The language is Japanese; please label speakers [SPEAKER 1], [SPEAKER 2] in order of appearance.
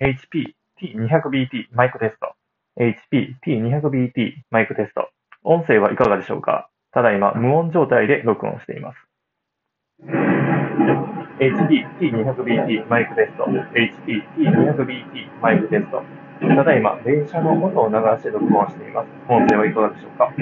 [SPEAKER 1] HP T200BT マイクテスト。HP T200BT マイクテスト。音声はいかがでしょうか？ただいま無音状態で録音しています。HP T200BT マイクテスト。HP T200BT マイクテスト。ただいま電車の音を流して録音しています。音声はいかがでしょうか？